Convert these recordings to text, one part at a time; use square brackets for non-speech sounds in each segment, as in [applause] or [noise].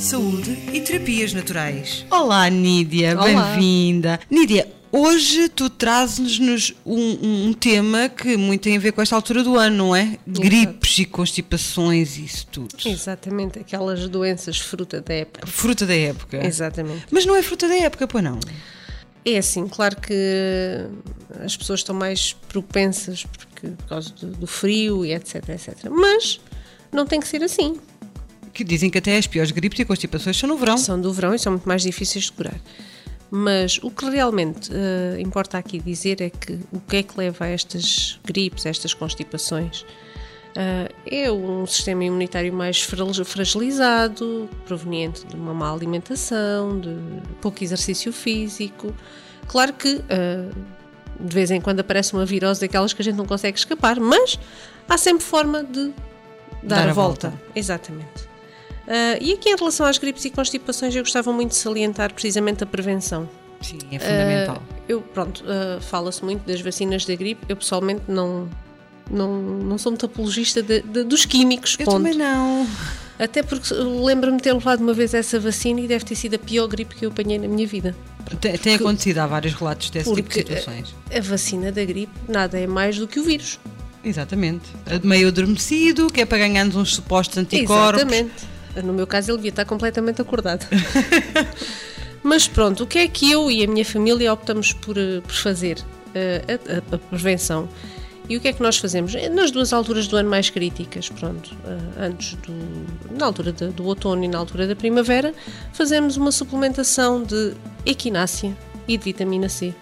Saúde e terapias naturais. Olá, Nídia, bem-vinda. Nídia, hoje tu trazes-nos um, um tema que muito tem a ver com esta altura do ano, não é? Gripes e constipações e isso tudo. Exatamente, aquelas doenças fruta da época. Fruta da época. Exatamente. Mas não é fruta da época, pois não? É assim, claro que as pessoas estão mais propensas porque, por causa do, do frio e etc, etc. Mas não tem que ser assim. Que dizem que até as piores gripes e constipações são no verão. São do verão e são muito mais difíceis de curar. Mas o que realmente eh, importa aqui dizer é que o que é que leva a estas gripes, a estas constipações? Eh, é um sistema imunitário mais fra- fragilizado, proveniente de uma má alimentação, de pouco exercício físico. Claro que eh, de vez em quando aparece uma virose daquelas que a gente não consegue escapar, mas há sempre forma de dar, Dar a a volta. volta. Exatamente. Ah, e aqui em relação às gripes e constipações, eu gostava muito de salientar precisamente a prevenção. Sim, é fundamental. Ah, eu, pronto, ah, fala-se muito das vacinas da gripe, eu pessoalmente não, não, não sou muito apologista de- de- dos químicos, Eu ponto. também não. Até porque lembro-me de ter levado uma vez essa vacina e deve ter sido a pior gripe que eu apanhei na minha vida. Tem, tem acontecido, há vários relatos desse tipo de situações. a, a vacina da gripe nada é mais do que o vírus. Exatamente. Meio adormecido, que é para ganharmos uns supostos anticorpos. Exatamente. No meu caso, ele devia estar completamente acordado. [laughs] Mas pronto, o que é que eu e a minha família optamos por, eh, por fazer? Eh, a, a- a prevenção. E o que é que nós fazemos? Eh, Nas duas alturas do ano mais críticas, pronto, antes do. na altura de- do outono e na altura da primavera, fazemos uma suplementação de equinácea e de vitamina C.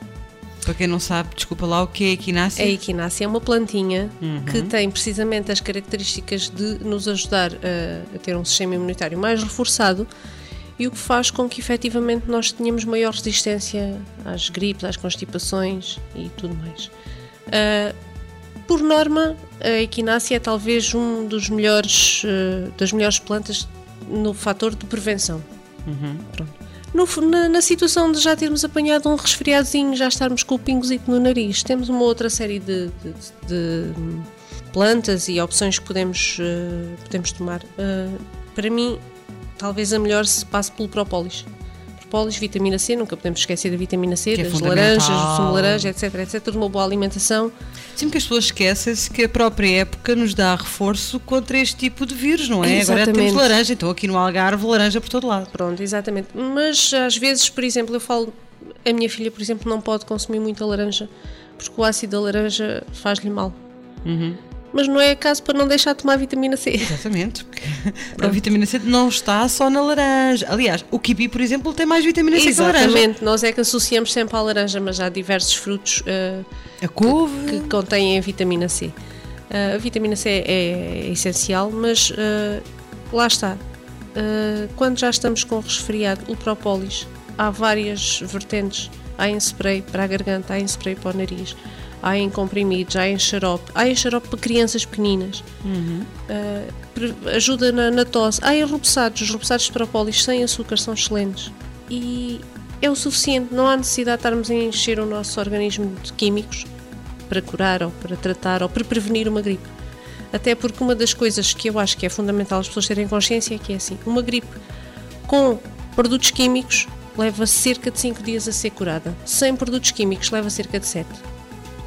Para quem não sabe, desculpa lá, o que é equinácea? A equinácea é uma plantinha que tem precisamente as características de nos ajudar a, a ter um sistema imunitário mais reforçado e o que faz com que efetivamente nós tenhamos maior resistência às gripes, às constipações e tudo mais. Ah, por norma, a equinácea é talvez um dos melhores, ah, das melhores plantas no fator de prevenção. Pronto. No na, na situação de já termos apanhado um resfriadozinho, já estarmos com o pingozito no nariz, temos uma outra série de, de- de, plantas e opções que podemos, eh, podemos tomar. Eh, para mim, talvez a melhor se passe pelo própolis. Própolis, vitamina C, nunca podemos esquecer da vitamina C, Que é das fundamental. laranjas, do sumo de laranja, etc, etc, de uma boa alimentação. Sempre que as pessoas esquecem-se que a própria época nos dá reforço contra este tipo de vírus, não é? Agora Exatamente. temos laranja, então aqui no Algarve, laranja por todo lado. Pronto, exatamente. Mas às vezes, por exemplo, eu falo, a minha filha, por exemplo, não pode consumir muita laranja porque o ácido da laranja faz-lhe mal. Mas não é caso para não deixar de tomar vitamina C. Exatamente, porque [laughs] a vitamina C não está só na laranja. Aliás, o kiwi, por exemplo, tem mais vitamina C que a laranja. Exatamente, nós é que associamos sempre à laranja, mas há diversos frutos eh, A couve, que contêm a vitamina C. Eh, a vitamina C é, é essencial, mas eh, lá está. Quando já estamos com resfriado, o própolis, há várias vertentes. Há em spray para a garganta, há em spray para o nariz, há em comprimidos, há em xarope, há em xarope para crianças pequeninas. Eh, pre- ajuda na, na tosse. Há em rubsados, os rubsados de própolis sem açúcar são excelentes. E é o suficiente, não há necessidade de estarmos a encher o nosso organismo de químicos para curar ou para tratar ou para prevenir uma gripe. Até porque uma das coisas que eu acho que é fundamental as pessoas terem consciência é que é assim, uma gripe com produtos químicos leva cerca de 5 dias a ser curada. Sem produtos químicos leva cerca de 7.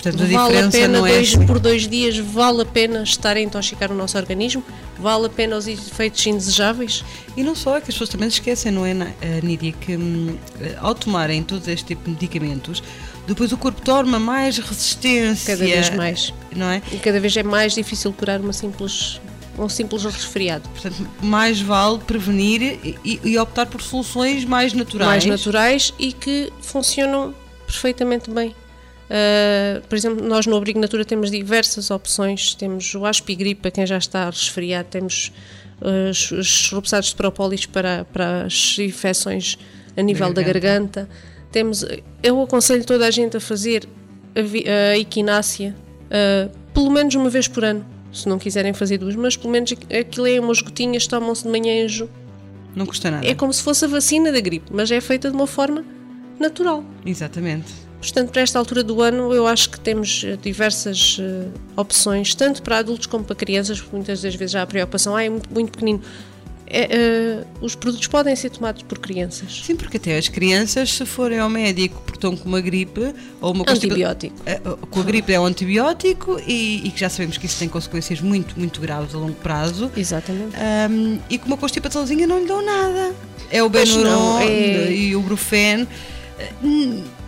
Portanto a Vale a diferença pena não é dois, assim. por dois dias, vale a pena estar a intoxicar o nosso organismo, vale a pena os efeitos indesejáveis. E não só, é que as pessoas também se esquecem, não é, eh, Nídia, que hum, eh, ao tomarem todos este tipo de medicamentos, depois o corpo torna mais resistência. Cada vez mais. Não é? E cada vez é mais difícil curar uma simples, um simples resfriado. Portanto, mais vale prevenir e- e optar por soluções mais naturais. mais naturais e que funcionam perfeitamente bem. Uh, por exemplo, nós no Abrigo Natura temos diversas opções. Temos o aspigripe para quem já está resfriado, temos os, os rupsados de propólis para, para as infecções a nível da garganta. da garganta. Temos, eu aconselho toda a gente a fazer a, a equinácia uh, pelo menos uma vez por ano, se não quiserem fazer duas, mas pelo menos aquilo é umas gotinhas, tomam-se de manhã em Não custa nada. É como se fosse a vacina da gripe, mas é feita de uma forma natural. Exatamente. Portanto, para esta altura do ano, eu acho que temos eh, diversas uh, opções, tanto para adultos como para crianças, porque muitas das vezes já há a preocupação, ah, é muito, muito pequenino é, uh, os produtos podem ser tomados por crianças. Sim, porque até as crianças, se forem ao médico porque estão com uma gripe ou uma antibiótico. Uh, com a gripe é um antibiótico e, e, que já sabemos que isso tem consequências muito, muito graves a longo prazo. Exatamente. Um, e com uma constipaçãozinha não lhe dão nada. É o Benuron é... e o Brufen.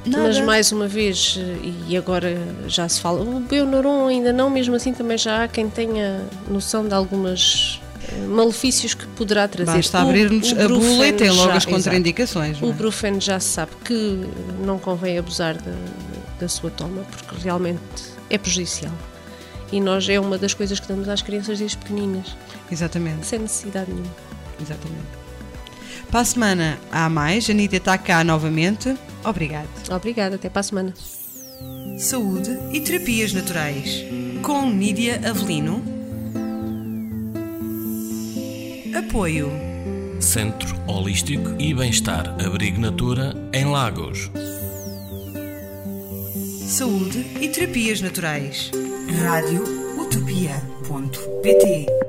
Nada. Mas mais uma vez, e agora já se fala, o Benuron ainda não, mesmo assim também já há quem tenha noção de algumas malefícios que poderá trazer. Basta abrir-nos a bula e tem logo já, as contraindicações. É? O Brufen já se sabe que não convém abusar da, da sua toma, porque realmente é prejudicial. E nós é uma das coisas que damos às crianças desde pequeninas. Exatamente. Sem necessidade nenhuma. Exatamente. Para a semana há mais. A Nídia está cá novamente. Obrigado. Obrigada. Até para a semana. Saúde e terapias naturais. Com Nídia Avelino Apoio Centro Holístico e Bem-Estar Abrigo Natura em Lagos. Saúde e terapias naturais. Rádio Utopia.pt